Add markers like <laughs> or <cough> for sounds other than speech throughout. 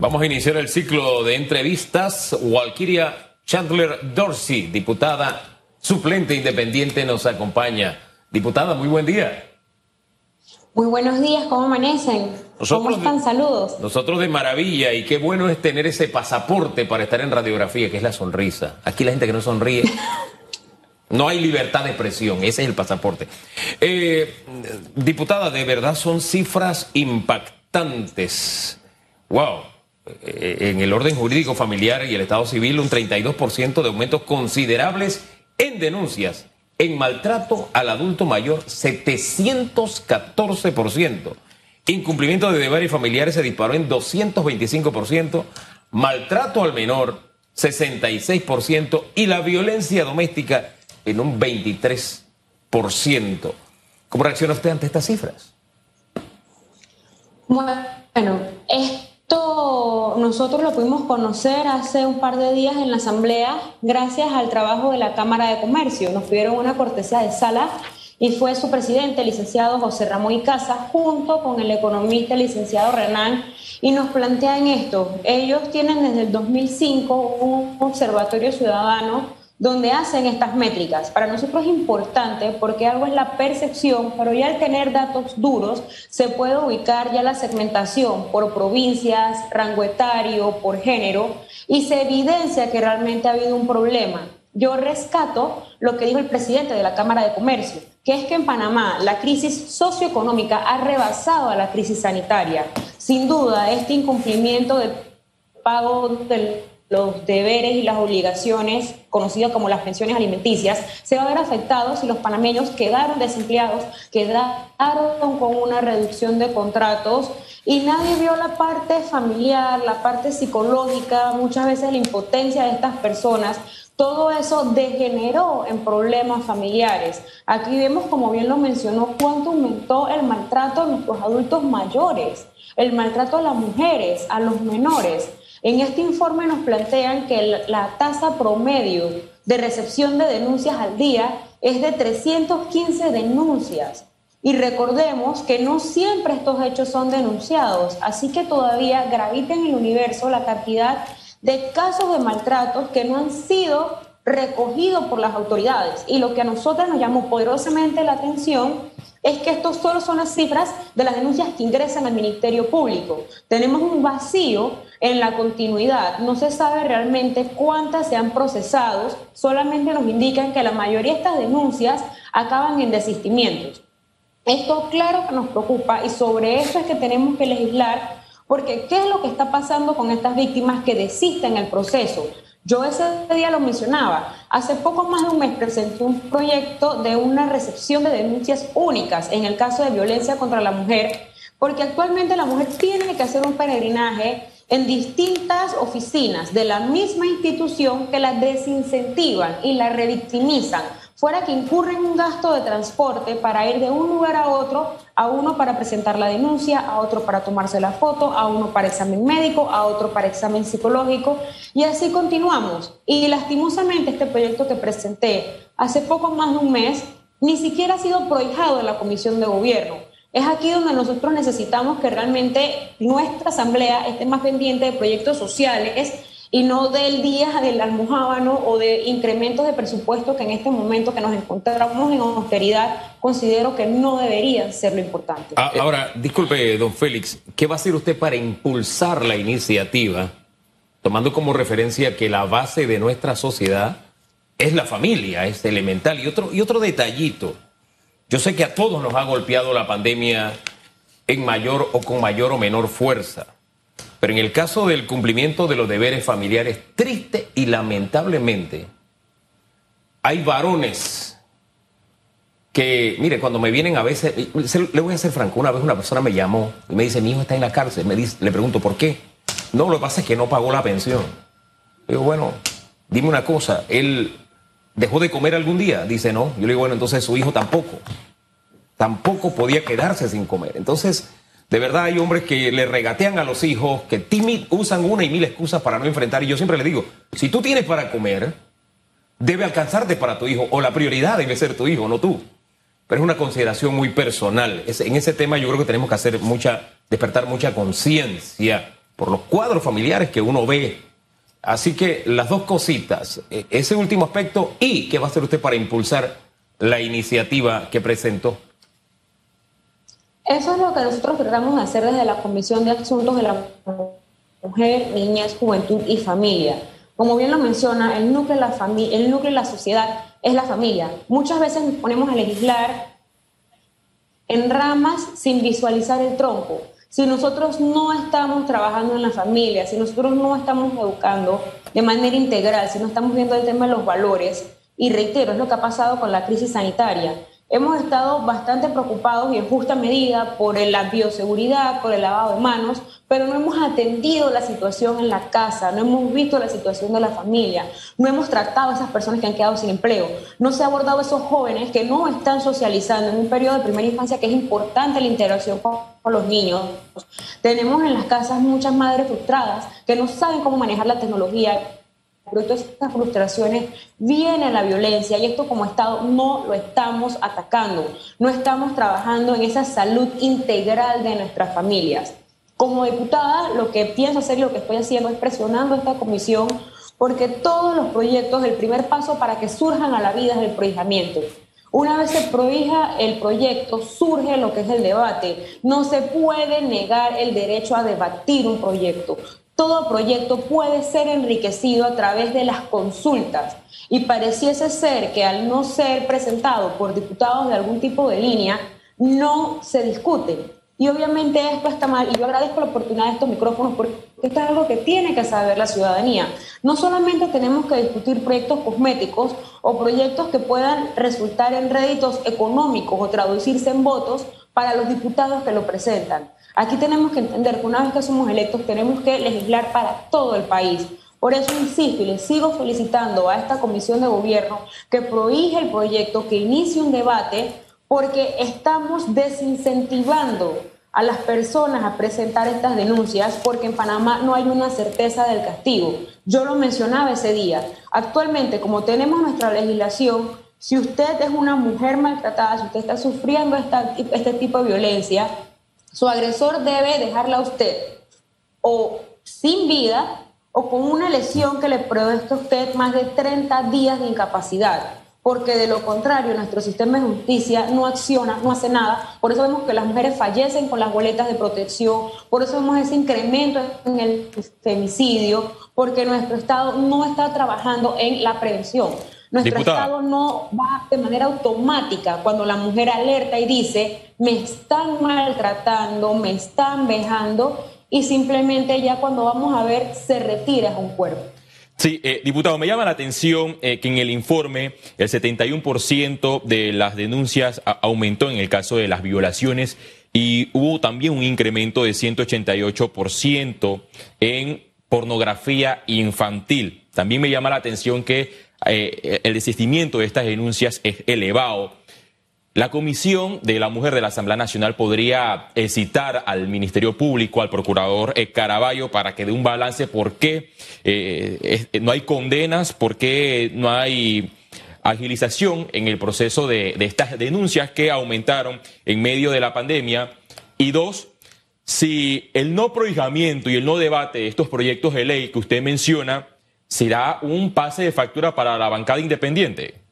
Vamos a iniciar el ciclo de entrevistas. Walkiria Chandler Dorsey, diputada suplente independiente, nos acompaña. Diputada, muy buen día. Muy buenos días, ¿cómo amanecen? ¿Cómo están? Saludos. Nosotros de maravilla y qué bueno es tener ese pasaporte para estar en radiografía, que es la sonrisa. Aquí la gente que no sonríe. <laughs> No hay libertad de expresión, ese es el pasaporte. Eh, diputada, de verdad son cifras impactantes. Wow. Eh, en el orden jurídico familiar y el Estado civil, un 32% de aumentos considerables en denuncias en maltrato al adulto mayor, 714%. Incumplimiento de deberes familiares se disparó en 225%. Maltrato al menor, 66%. Y la violencia doméstica en un 23%. ¿Cómo reacciona usted ante estas cifras? Bueno, esto nosotros lo pudimos conocer hace un par de días en la Asamblea gracias al trabajo de la Cámara de Comercio. Nos pidieron una cortesía de sala y fue su presidente, el licenciado José Ramón Icaza, junto con el economista, el licenciado Renan, y nos plantean esto. Ellos tienen desde el 2005 un observatorio ciudadano donde hacen estas métricas. Para nosotros es importante porque algo es la percepción, pero ya al tener datos duros se puede ubicar ya la segmentación por provincias, rango etario, por género y se evidencia que realmente ha habido un problema. Yo rescato lo que dijo el presidente de la Cámara de Comercio, que es que en Panamá la crisis socioeconómica ha rebasado a la crisis sanitaria. Sin duda, este incumplimiento del pago del los deberes y las obligaciones, conocidas como las pensiones alimenticias, se van a ver afectados si los panameños quedaron desempleados, quedaron con una reducción de contratos y nadie vio la parte familiar, la parte psicológica, muchas veces la impotencia de estas personas. Todo eso degeneró en problemas familiares. Aquí vemos, como bien lo mencionó, cuánto aumentó el maltrato a nuestros adultos mayores, el maltrato a las mujeres, a los menores. En este informe nos plantean que la tasa promedio de recepción de denuncias al día es de 315 denuncias. Y recordemos que no siempre estos hechos son denunciados, así que todavía gravita en el universo la cantidad de casos de maltratos que no han sido recogidos por las autoridades. Y lo que a nosotros nos llamó poderosamente la atención es que estos solo son las cifras de las denuncias que ingresan al Ministerio Público. Tenemos un vacío en la continuidad. No se sabe realmente cuántas se han procesado, solamente nos indican que la mayoría de estas denuncias acaban en desistimientos. Esto claro que nos preocupa y sobre eso es que tenemos que legislar porque ¿qué es lo que está pasando con estas víctimas que desisten el proceso? Yo ese día lo mencionaba. Hace poco más de un mes presenté un proyecto de una recepción de denuncias únicas en el caso de violencia contra la mujer, porque actualmente la mujer tiene que hacer un peregrinaje en distintas oficinas de la misma institución que la desincentivan y la revictimizan, fuera que incurren un gasto de transporte para ir de un lugar a otro, a uno para presentar la denuncia, a otro para tomarse la foto, a uno para examen médico, a otro para examen psicológico, y así continuamos. Y lastimosamente este proyecto que presenté hace poco más de un mes ni siquiera ha sido prohijado en la Comisión de Gobierno. Es aquí donde nosotros necesitamos que realmente nuestra asamblea esté más pendiente de proyectos sociales y no del día del almohábano o de incrementos de presupuesto que en este momento que nos encontramos en austeridad considero que no debería ser lo importante. Ah, ahora, disculpe, don Félix, ¿qué va a hacer usted para impulsar la iniciativa, tomando como referencia que la base de nuestra sociedad es la familia, es elemental? Y otro, y otro detallito. Yo sé que a todos nos ha golpeado la pandemia en mayor o con mayor o menor fuerza, pero en el caso del cumplimiento de los deberes familiares, triste y lamentablemente, hay varones que, mire, cuando me vienen a veces, le voy a ser franco, una vez una persona me llamó y me dice, mi hijo está en la cárcel, me dice, le pregunto, ¿por qué? No, lo que pasa es que no pagó la pensión. Digo, bueno, dime una cosa, él ¿Dejó de comer algún día? Dice, no. Yo le digo, bueno, entonces su hijo tampoco. Tampoco podía quedarse sin comer. Entonces, de verdad hay hombres que le regatean a los hijos, que usan una y mil excusas para no enfrentar. Y yo siempre le digo, si tú tienes para comer, debe alcanzarte para tu hijo, o la prioridad debe ser tu hijo, no tú. Pero es una consideración muy personal. en ese tema yo creo que tenemos que hacer mucha, despertar mucha conciencia por los cuadros familiares que uno ve. Así que las dos cositas, e, ese último aspecto y qué va a hacer usted para impulsar la iniciativa que presentó. Eso es lo que nosotros tratamos de hacer desde la Comisión de Asuntos de la Mujer, Niñez, Juventud y Familia. Como bien lo menciona, el núcleo de la, familia, el núcleo de la sociedad es la familia. Muchas veces nos ponemos a legislar en ramas sin visualizar el tronco. Si nosotros no estamos trabajando en la familia, si nosotros no estamos educando de manera integral, si no estamos viendo el tema de los valores, y reitero, es lo que ha pasado con la crisis sanitaria. Hemos estado bastante preocupados y en justa medida por la bioseguridad, por el lavado de manos, pero no hemos atendido la situación en la casa, no hemos visto la situación de la familia, no hemos tratado a esas personas que han quedado sin empleo, no se ha abordado a esos jóvenes que no están socializando en un periodo de primera infancia que es importante la integración con, los niños. Tenemos en las casas muchas madres frustradas que no saben cómo manejar la tecnología producto de estas frustraciones viene la violencia y esto como Estado no lo estamos atacando, no estamos trabajando en esa salud integral de nuestras familias. Como diputada, lo que pienso hacer y lo que estoy haciendo es presionando a esta comisión porque todos los proyectos, el primer paso para que surjan a la vida es el prohijamiento. Una vez se prohija el proyecto, surge lo que es el debate. No se puede negar el derecho a debatir un proyecto todo proyecto puede ser enriquecido a través de las consultas y pareciese ser que al no ser presentado por diputados de algún tipo de línea, no se discute. Y obviamente esto está mal y yo agradezco la oportunidad de estos micrófonos porque esto es algo que tiene que saber la ciudadanía. No solamente tenemos que discutir proyectos cosméticos o proyectos que puedan resultar en réditos económicos o traducirse en votos para los diputados que lo presentan. Aquí tenemos que entender que una vez que somos electos tenemos que legislar para todo el país. Por eso insisto y le sigo solicitando a esta comisión de gobierno que prohíbe el proyecto, que inicie un debate, porque estamos desincentivando a las personas a presentar estas denuncias porque en Panamá no hay una certeza del castigo. Yo lo mencionaba ese día. Actualmente, como tenemos nuestra legislación, si usted es una mujer maltratada, si usted está sufriendo este tipo de violencia, su agresor debe dejarla a usted o sin vida o con una lesión que le produzca a usted más de 30 días de incapacidad, porque de lo contrario nuestro sistema de justicia no acciona, no hace nada. Por eso vemos que las mujeres fallecen con las boletas de protección, por eso vemos ese incremento en el femicidio, porque nuestro Estado no está trabajando en la prevención. Nuestro Estado no va de manera automática cuando la mujer alerta y dice, me están maltratando, me están vejando, y simplemente ya cuando vamos a ver se retira un cuerpo. Sí, eh, diputado, me llama la atención eh, que en el informe el 71% de las denuncias aumentó en el caso de las violaciones y hubo también un incremento de 188% en pornografía infantil. También me llama la atención que eh, el desistimiento de estas denuncias es elevado. La Comisión de la Mujer de la Asamblea Nacional podría eh, citar al Ministerio Público, al Procurador eh, Caraballo, para que dé un balance por qué no hay condenas, por qué no hay agilización en el proceso de, de estas denuncias que aumentaron en medio de la pandemia. Y dos, si el no prohijamiento y el no debate de estos proyectos de ley que usted menciona será un pase de factura para la bancada independiente.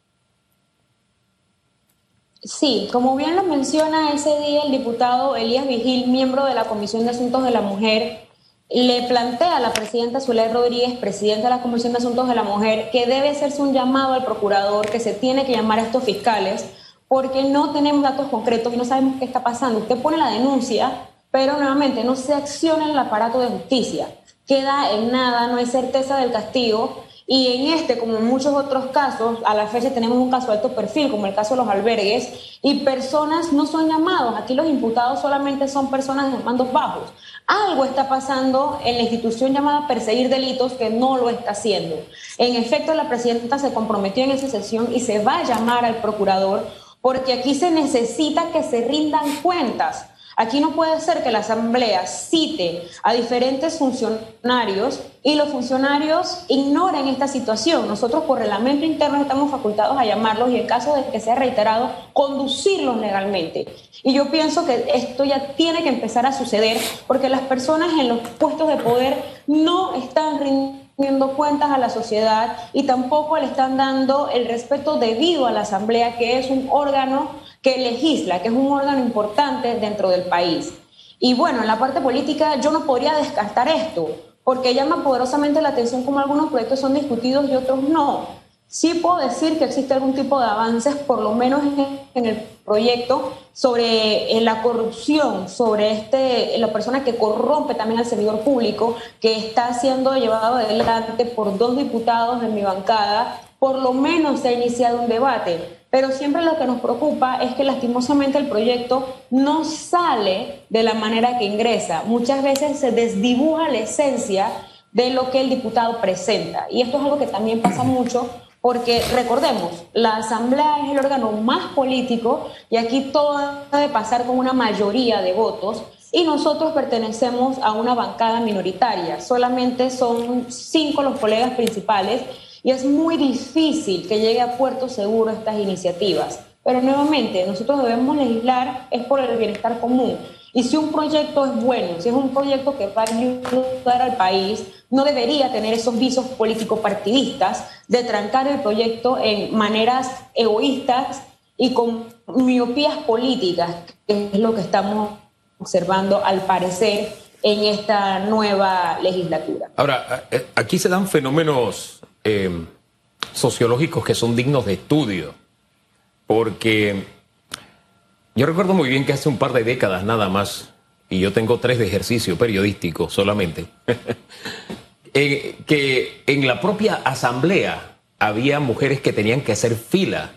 Sí, como bien lo menciona ese día el diputado Elías Vigil, miembro de la Comisión de Asuntos de la Mujer, le plantea a la presidenta Zulay Rodríguez, presidenta de la Comisión de Asuntos de la Mujer, que debe hacerse un llamado al procurador, que se tiene que llamar a estos fiscales, porque no tenemos datos concretos y no sabemos qué está pasando. Usted pone la denuncia, pero nuevamente no se acciona en el aparato de justicia queda en nada, no hay certeza del castigo. Y en este, como en muchos otros casos, a la fecha tenemos un caso alto perfil, como el caso de los albergues, y personas no son llamados. Aquí los imputados solamente son personas de mandos bajos. Algo está pasando en la institución llamada perseguir delitos que no lo está haciendo. En efecto, la presidenta se comprometió en esa sesión y se va a llamar al procurador porque aquí se necesita que se rindan cuentas Aquí no puede ser que la Asamblea cite a diferentes funcionarios y los funcionarios ignoren esta situación. Nosotros por reglamento interno estamos facultados a llamarlos y en caso de que sea reiterado, conducirlos legalmente. Y yo pienso que esto ya tiene que empezar a suceder porque las personas en los puestos de poder no están rindiendo cuentas a la sociedad y tampoco le están dando el respeto debido a la Asamblea, que es un órgano que legisla, que es un órgano importante dentro del país. Y bueno, en la parte política yo no podría descartar esto, porque llama poderosamente la atención como algunos proyectos son discutidos y otros no. Sí puedo decir que existe algún tipo de avances, por lo menos en, el proyecto, sobre la corrupción, sobre este, la persona que corrompe también al servidor público, que está siendo llevado adelante por dos diputados de mi bancada. Por lo menos se ha iniciado un debate pero siempre lo que nos preocupa es que lastimosamente el proyecto no sale de la manera que ingresa. Muchas veces se desdibuja la esencia de lo que el diputado presenta. Y esto es algo que también pasa mucho porque recordemos, la Asamblea es el órgano más político y aquí todo debe pasar con una mayoría de votos y nosotros pertenecemos a una bancada minoritaria. Solamente son cinco los colegas principales y es muy difícil que llegue a puerto seguro estas iniciativas. Pero nuevamente, nosotros debemos legislar es por el bienestar común. Y si un proyecto es bueno, si es un proyecto que va a ayudar al país, no debería tener esos visos político-partidistas de trancar el proyecto en maneras egoístas y con miopías políticas, que es lo que estamos observando al parecer en esta nueva legislatura. Ahora, eh, aquí se dan fenómenos eh, sociológicos que son dignos de estudio, porque yo recuerdo muy bien que hace un par de décadas nada más, y yo tengo tres de ejercicio periodístico solamente, <laughs> eh, que en la propia asamblea había mujeres que tenían que hacer fila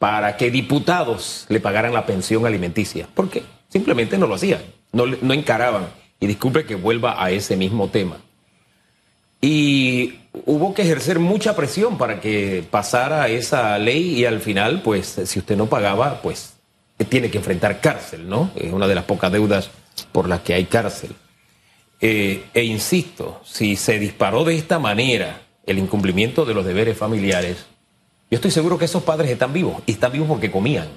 para que diputados le pagaran la pensión alimenticia. ¿Por qué? Simplemente no lo hacían, no, no encaraban. Y disculpe que vuelva a ese mismo tema. Y hubo que ejercer mucha presión para que pasara esa ley y al final, pues, si usted no pagaba, pues, tiene que enfrentar cárcel, ¿no? Es una de las pocas deudas por las que hay cárcel. Eh, e insisto, si se disparó de esta manera el incumplimiento de los deberes familiares, yo estoy seguro que esos padres están vivos y están vivos porque comían.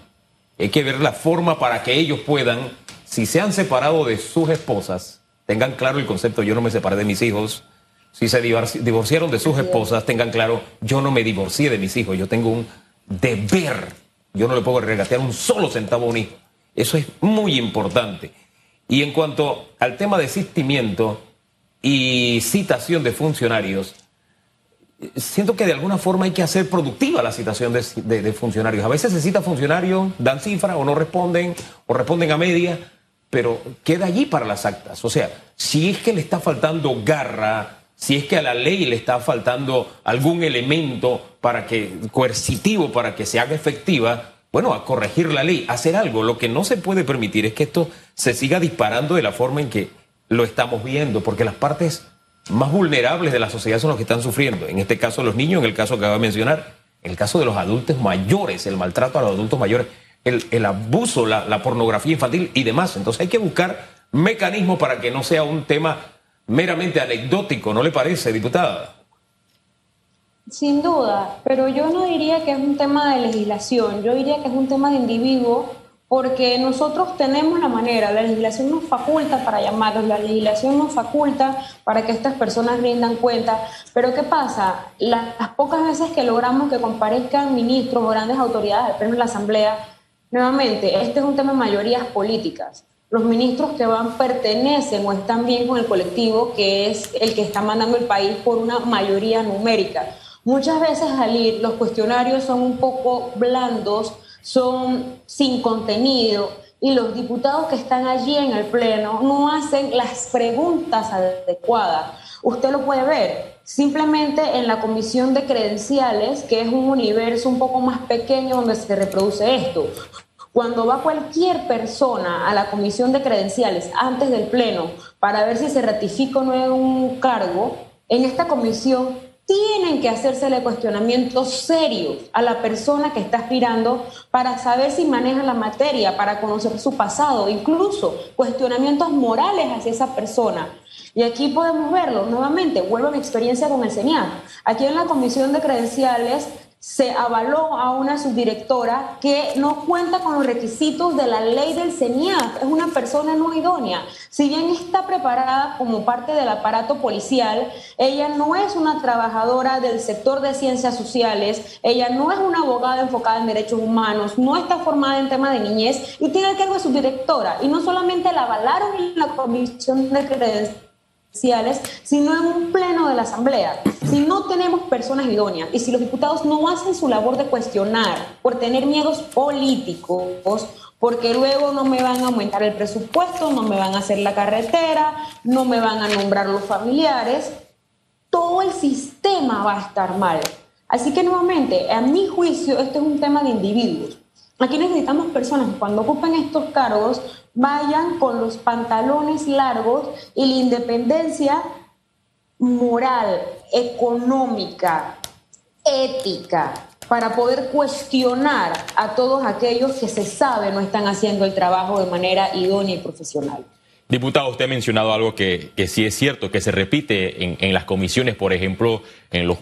Hay que ver la forma para que ellos puedan, si se han separado de sus esposas, tengan claro el concepto, yo no me separé de mis hijos, si se divorciaron de sus esposas, tengan claro, yo no me divorcié de mis hijos, yo tengo un deber. Yo no le puedo regatear un solo centavo a un hijo. Eso es muy importante. Y en cuanto al tema de asistimiento y citación de funcionarios, siento que de alguna forma hay que hacer productiva la citación de, de funcionarios. A veces se cita funcionarios, dan cifra o no responden, o responden a media, pero queda allí para las actas. O sea, si es que le está faltando garra, si es que a la ley le está faltando algún elemento para que coercitivo para que se haga efectiva, bueno, a corregir la ley, hacer algo. Lo que no se puede permitir es que esto se siga disparando de la forma en que lo estamos viendo, porque las partes más vulnerables de la sociedad son los que están sufriendo. En este caso los niños, en el caso que acaba de mencionar, en el caso de los adultos mayores, el maltrato a los adultos mayores, el, abuso, la pornografía infantil y demás. Entonces hay que buscar mecanismos para que no sea un tema meramente anecdótico, ¿no le parece, diputada? Sin duda, pero yo no diría que es un tema de legislación, yo diría que es un tema de individuo, porque nosotros tenemos la manera, la legislación nos faculta para llamarlos, la legislación nos faculta para que estas personas rindan cuenta, pero ¿qué pasa? Las, pocas veces que logramos que comparezcan ministros o grandes autoridades del Pleno de la Asamblea, nuevamente, este es un tema de mayorías políticas los ministros que van pertenecen o están bien con el colectivo, que es el que está mandando el país por una mayoría numérica. Muchas veces al ir los cuestionarios son un poco blandos, son sin contenido y los diputados que están allí en el Pleno no hacen las preguntas adecuadas. Usted lo puede ver simplemente en la comisión de credenciales, que es un universo un poco más pequeño donde se reproduce esto. Cuando va cualquier persona a la comisión de credenciales antes del pleno para ver si se ratifica o no un cargo, en esta comisión tienen que hacérsele cuestionamientos serios a la persona que está aspirando para saber si maneja la materia, para conocer su pasado, incluso cuestionamientos morales hacia esa persona. Y aquí podemos verlo nuevamente, vuelvo a mi experiencia con el CENIAC. Aquí en la comisión de credenciales se avaló a una subdirectora que no cuenta con los requisitos de la ley del CENIAF, es una persona no idónea. Si bien está preparada como parte del aparato policial, ella no es una trabajadora del sector de ciencias sociales, ella no es una abogada enfocada en derechos humanos, no está formada en tema de niñez y tiene el cargo de subdirectora. Y no solamente la avalaron en la comisión de credenciales, sino en un pleno de la Asamblea. Si no tenemos personas idóneas y si los diputados no hacen su labor de cuestionar por tener miedos políticos, porque luego no me van a aumentar el presupuesto, no me van a hacer la carretera, no me van a nombrar los familiares, todo el sistema va a estar mal. Así que nuevamente, a mi juicio, esto es un tema de individuos. Aquí necesitamos personas que cuando ocupen estos cargos vayan con los pantalones largos y la independencia moral, económica, ética, para poder cuestionar a todos aquellos que se sabe no están haciendo el trabajo de manera idónea y profesional. Diputado, usted ha mencionado algo que, sí es cierto, que se repite en, las comisiones, por ejemplo, en, lo,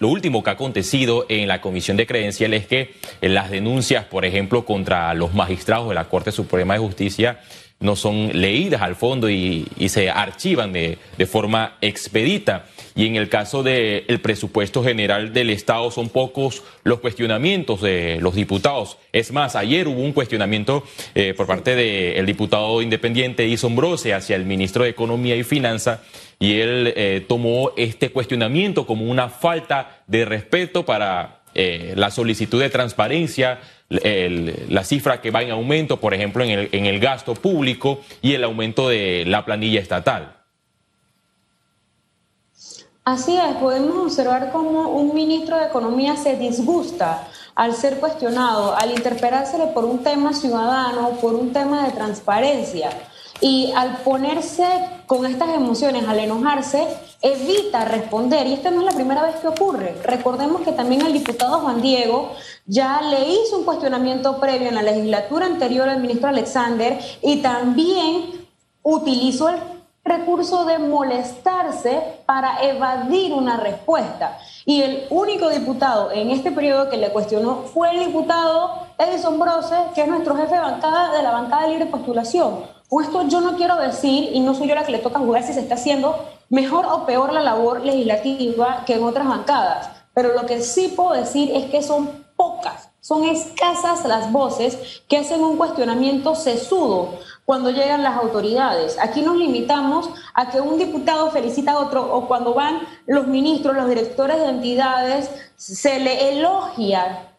último que ha acontecido en la comisión de credenciales, es que las denuncias, por ejemplo, contra los magistrados de la Corte Suprema de Justicia no son leídas al fondo y, se archivan de, forma expedita. Y en el caso del presupuesto general del Estado son pocos los cuestionamientos de los diputados. Es más, ayer hubo un cuestionamiento eh, por parte del diputado independiente Isombrose hacia el ministro de Economía y Finanza y él eh, tomó este cuestionamiento como una falta de respeto para eh, la solicitud de transparencia la cifra que va en aumento, por ejemplo, en el, en el gasto público y el aumento de la planilla estatal. Así es, podemos observar cómo un ministro de Economía se disgusta al ser cuestionado, al interpelársele por un tema ciudadano, por un tema de transparencia. Y al ponerse con estas emociones, al enojarse, evita responder. Y esta no es la primera vez que ocurre. Recordemos que también el diputado Juan Diego ya le hizo un cuestionamiento previo en la legislatura anterior al ministro Alexander y también utilizó el recurso de molestarse para evadir una respuesta. Y el único diputado en este periodo que le cuestionó fue el diputado Edison Brose, que es nuestro jefe de bancada de la bancada de libre postulación. Con esto yo no quiero decir, y no soy yo la que le toca jugar si se está haciendo mejor o peor la labor legislativa que en otras bancadas, pero lo que sí puedo decir es que son pocas, son escasas las voces que hacen un cuestionamiento sesudo cuando llegan las autoridades. Aquí nos limitamos a que un diputado felicita a otro o cuando van los ministros, los directores de entidades, se le elogia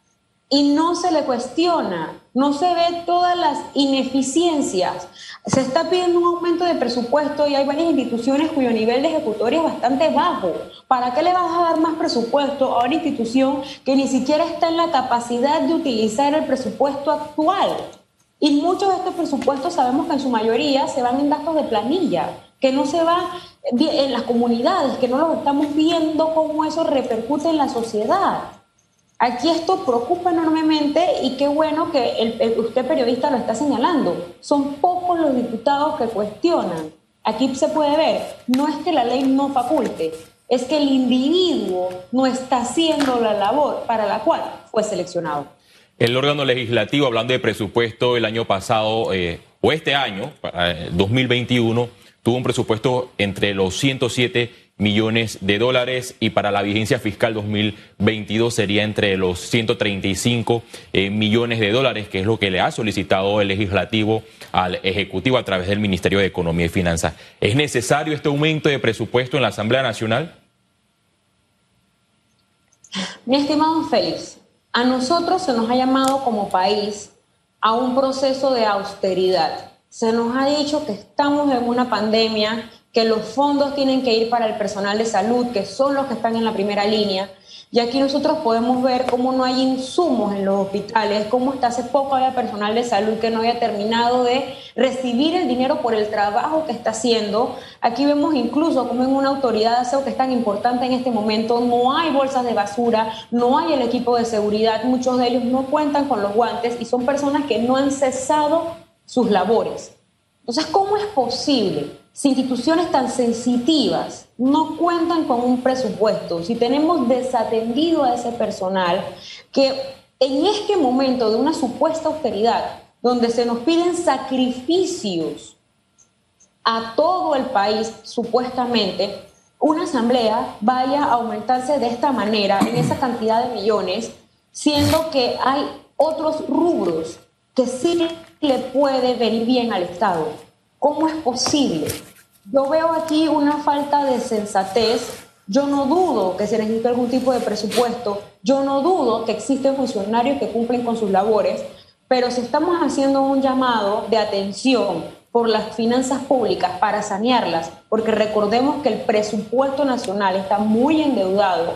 y no se le cuestiona, no se ve todas las ineficiencias. Se está pidiendo un aumento de presupuesto y hay varias instituciones cuyo nivel de ejecutoria es bastante bajo. ¿Para qué le vas a dar más presupuesto a una institución que ni siquiera está en la capacidad de utilizar el presupuesto actual? Y muchos de estos presupuestos sabemos que en su mayoría se van en gastos de planilla, que no se va en las comunidades, que no los estamos viendo cómo eso repercute en la sociedad. Aquí esto preocupa enormemente y qué bueno que usted periodista lo está señalando. Son pocos los diputados que cuestionan. Aquí se puede ver, no es que la ley no faculte, es que el individuo no está haciendo la labor para la cual fue seleccionado. El órgano legislativo, hablando de presupuesto, el año pasado eh, o este año, 2021, eh, tuvo un presupuesto entre los 107 millones de dólares y para la vigencia fiscal 2022 sería entre los 135 eh, millones de dólares, que es lo que le ha solicitado el legislativo al Ejecutivo a través del Ministerio de Economía y Finanzas. ¿Es necesario este aumento de presupuesto en la Asamblea Nacional? Mi estimado Félix, a nosotros se nos ha llamado como país a un proceso de austeridad. Se nos ha dicho que estamos en una pandemia que los fondos tienen que ir para el personal de salud, que son los que están en la primera línea, Y aquí nosotros podemos ver cómo no hay insumos en los hospitales, cómo hasta hace poco había personal de salud que no había terminado de recibir el dinero por el trabajo que está haciendo. Aquí vemos incluso como en una autoridad de aseo que es tan importante en este momento, no hay bolsas de basura, no hay el equipo de seguridad, muchos de ellos no cuentan con los guantes y son personas que no han cesado sus labores. Entonces, ¿cómo es posible si instituciones tan sensitivas no cuentan con un presupuesto, si tenemos desatendido a ese personal, que en este momento de una supuesta austeridad, donde se nos piden sacrificios a todo el país, supuestamente, una asamblea vaya a aumentarse de esta manera, en esa cantidad de millones, siendo que hay otros rubros que sí le puede venir bien al Estado. ¿Cómo es posible? Yo veo aquí una falta de sensatez. Yo no dudo que se necesite algún tipo de presupuesto. Yo no dudo que existen funcionarios que cumplen con sus labores. Pero si estamos haciendo un llamado de atención por las finanzas públicas para sanearlas, porque recordemos que el presupuesto nacional está muy endeudado,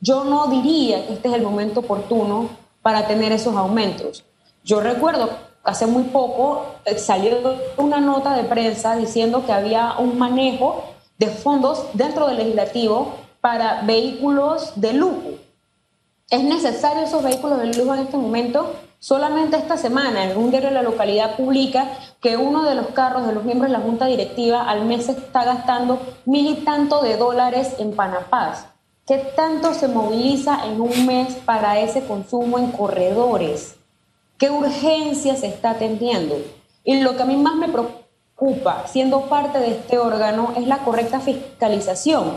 yo no diría que este es el momento oportuno para tener esos aumentos. Yo recuerdo hace muy poco eh, salió una nota de prensa diciendo que había un manejo de fondos dentro del legislativo para vehículos de lujo. ¿Es necesario esos vehículos de lujo en este momento? Solamente esta semana, en un diario de la localidad publica que uno de los carros de los miembros de la Junta Directiva al mes está gastando mil y tanto de dólares en Panapaz. ¿Qué tanto se moviliza en un mes para ese consumo en corredores? ¿Qué urgencia se está atendiendo? Y lo que a mí más me preocupa, siendo parte de este órgano, es la correcta fiscalización.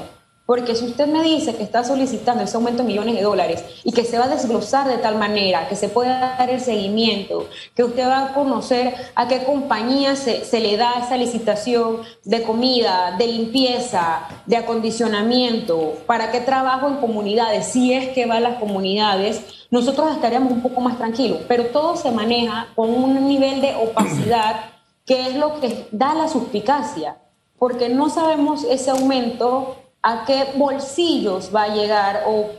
Porque si usted me dice que está solicitando ese aumento de millones de dólares y que se va a desglosar de tal manera que se pueda dar el seguimiento, que usted va a conocer a qué compañía se, se le da esa licitación de comida, de limpieza, de acondicionamiento, para qué trabajo en comunidades, si es que va a las comunidades, nosotros estaríamos un poco más tranquilos. Pero todo se maneja con un nivel de opacidad <clears throat> que es lo que da la suspicacia, porque no sabemos ese aumento a qué bolsillos va a llegar o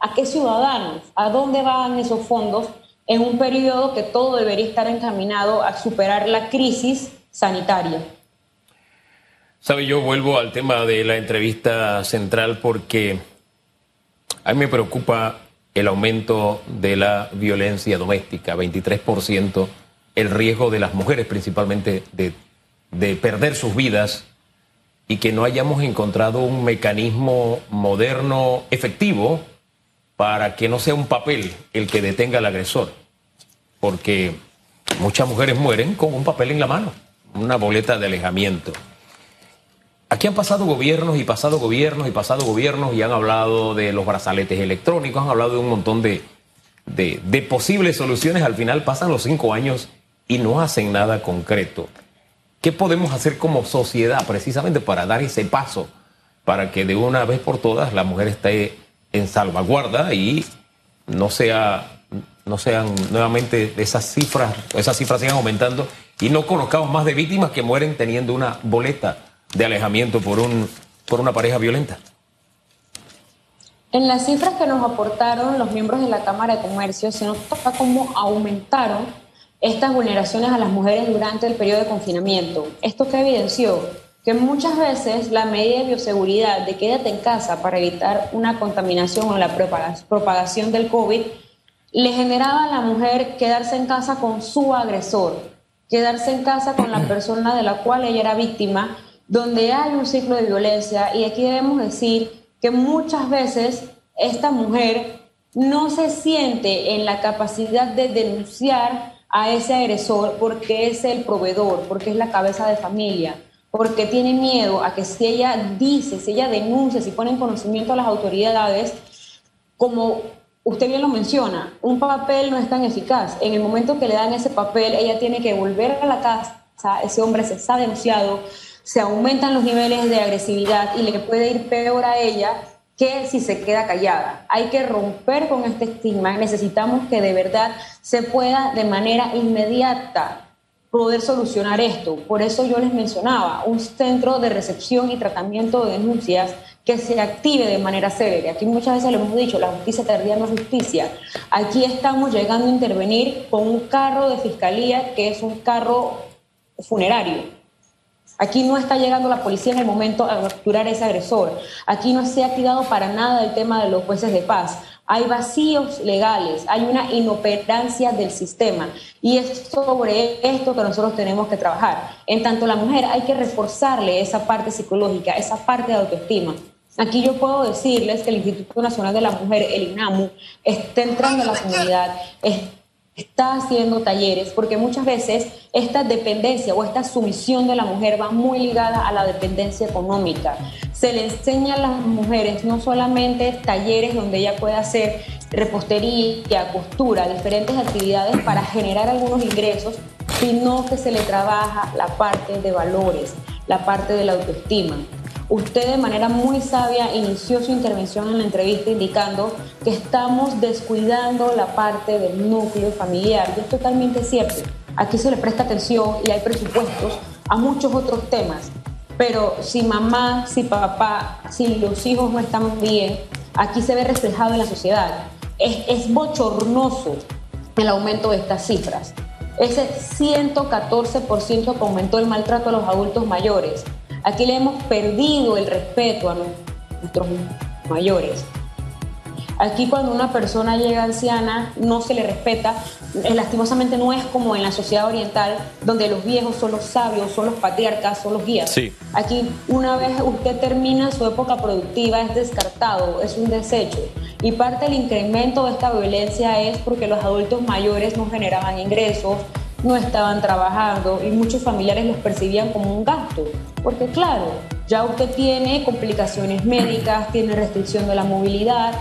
a qué ciudadanos, a dónde van esos fondos en un periodo que todo debería estar encaminado a superar la crisis sanitaria. Sabe, yo vuelvo al tema de la entrevista central porque a mí me preocupa el aumento de la violencia doméstica, 23%, el riesgo de las mujeres principalmente de, de perder sus vidas y que no hayamos encontrado un mecanismo moderno efectivo para que no sea un papel el que detenga al agresor. Porque muchas mujeres mueren con un papel en la mano, una boleta de alejamiento. Aquí han pasado gobiernos y pasado gobiernos y pasado gobiernos y han hablado de los brazaletes electrónicos, han hablado de un montón de, de, posibles soluciones. Al final pasan los cinco años y no hacen nada concreto. ¿Qué podemos hacer como sociedad precisamente para dar ese paso? Para que de una vez por todas la mujer esté en salvaguarda y no sea no sean nuevamente esas cifras, esas cifras sigan aumentando y no conozcamos más de víctimas que mueren teniendo una boleta de alejamiento por un por una pareja violenta. En las cifras que nos aportaron los miembros de la Cámara de Comercio se nota cómo aumentaron estas vulneraciones a las mujeres durante el periodo de confinamiento. Esto que evidenció que muchas veces la medida de bioseguridad de quédate en casa para evitar una contaminación o la propagación del COVID le generaba a la mujer quedarse en casa con su agresor, quedarse en casa con la <clears throat> persona de la cual ella era víctima, donde hay un ciclo de violencia y aquí debemos decir que muchas veces esta mujer no se siente en la capacidad de denunciar a ese agresor porque es el proveedor, porque es la cabeza de familia, porque tiene miedo a que si ella dice, si ella denuncia, si pone en conocimiento a las autoridades, como usted bien lo menciona, un papel no es tan eficaz. En el momento que le dan ese papel, ella tiene que volver a la casa, ese hombre se está denunciado, se aumentan los niveles de agresividad y le puede ir peor a ella que si se queda callada. Hay que romper con este estigma. Necesitamos que de verdad se pueda de manera inmediata poder solucionar esto. Por eso yo les mencionaba un centro de recepción y tratamiento de denuncias que se active de manera célere. Aquí muchas veces lo hemos dicho, la justicia tardía no es justicia. Aquí estamos llegando a intervenir con un carro de fiscalía que es un carro funerario. Aquí no está llegando la policía en el momento a capturar ese agresor. Aquí no se ha activado para nada el tema de los jueces de paz. Hay vacíos legales, hay una inoperancia del sistema y es sobre esto que nosotros tenemos que trabajar. En tanto la mujer hay que reforzarle esa parte psicológica, esa parte de autoestima. Aquí yo puedo decirles que el Instituto Nacional de la Mujer, el INAMU, está entrando a la comunidad, está haciendo talleres, porque muchas veces esta dependencia o esta sumisión de la mujer va muy ligada a la dependencia económica. Se le enseña a las mujeres no solamente talleres donde ella puede hacer repostería, costura, diferentes actividades para generar algunos ingresos, sino que se le trabaja la parte de valores, la parte de la autoestima. Usted de manera muy sabia inició su intervención en la entrevista indicando que estamos descuidando la parte del núcleo familiar y es totalmente cierto. Aquí se le presta atención y hay presupuestos a muchos otros temas, pero si mamá, si papá, si los hijos no están bien, aquí se ve reflejado en la sociedad. Es, es bochornoso el aumento de estas cifras. Ese 114% que aumentó el maltrato a los adultos mayores Aquí le hemos perdido el respeto a nuestros mayores. Aquí cuando una persona llega anciana no se le respeta, eh, lastimosamente no es como en la sociedad oriental, donde los viejos son los sabios, son los patriarcas, son los guías. Aquí una vez usted termina su época productiva es descartado, es un desecho. Y parte del incremento de esta violencia es porque los adultos mayores no generaban ingresos, no estaban trabajando y muchos familiares los percibían como un gasto. Porque claro, ya usted tiene complicaciones médicas, tiene restricción de la movilidad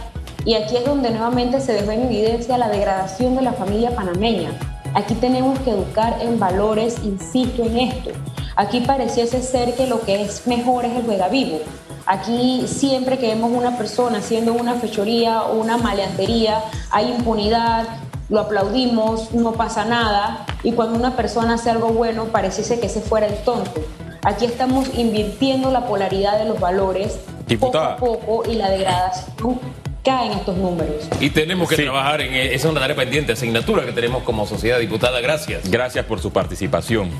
y aquí es donde nuevamente se deja en evidencia la degradación de la familia panameña. Aquí tenemos que educar en valores, insisto en esto. Aquí pareciese ser que lo que es mejor es el juega vivo. Aquí siempre que vemos una persona haciendo una fechoría o una maleantería, hay impunidad, lo aplaudimos, no pasa nada, y cuando una persona hace algo bueno, parece que se fuera el tonto. Aquí estamos invirtiendo la polaridad de los valores poco a poco y la degradación cae en estos números. Y tenemos que trabajar en esa es una tarea pendiente, asignatura que tenemos como sociedad diputada. Gracias. Gracias por su participación.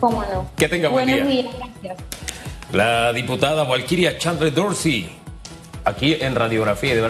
¿Cómo no? Que tenga buen Buenos día. días, gracias. La diputada Walkiria Chandler Dorsey, aquí en Radiografía de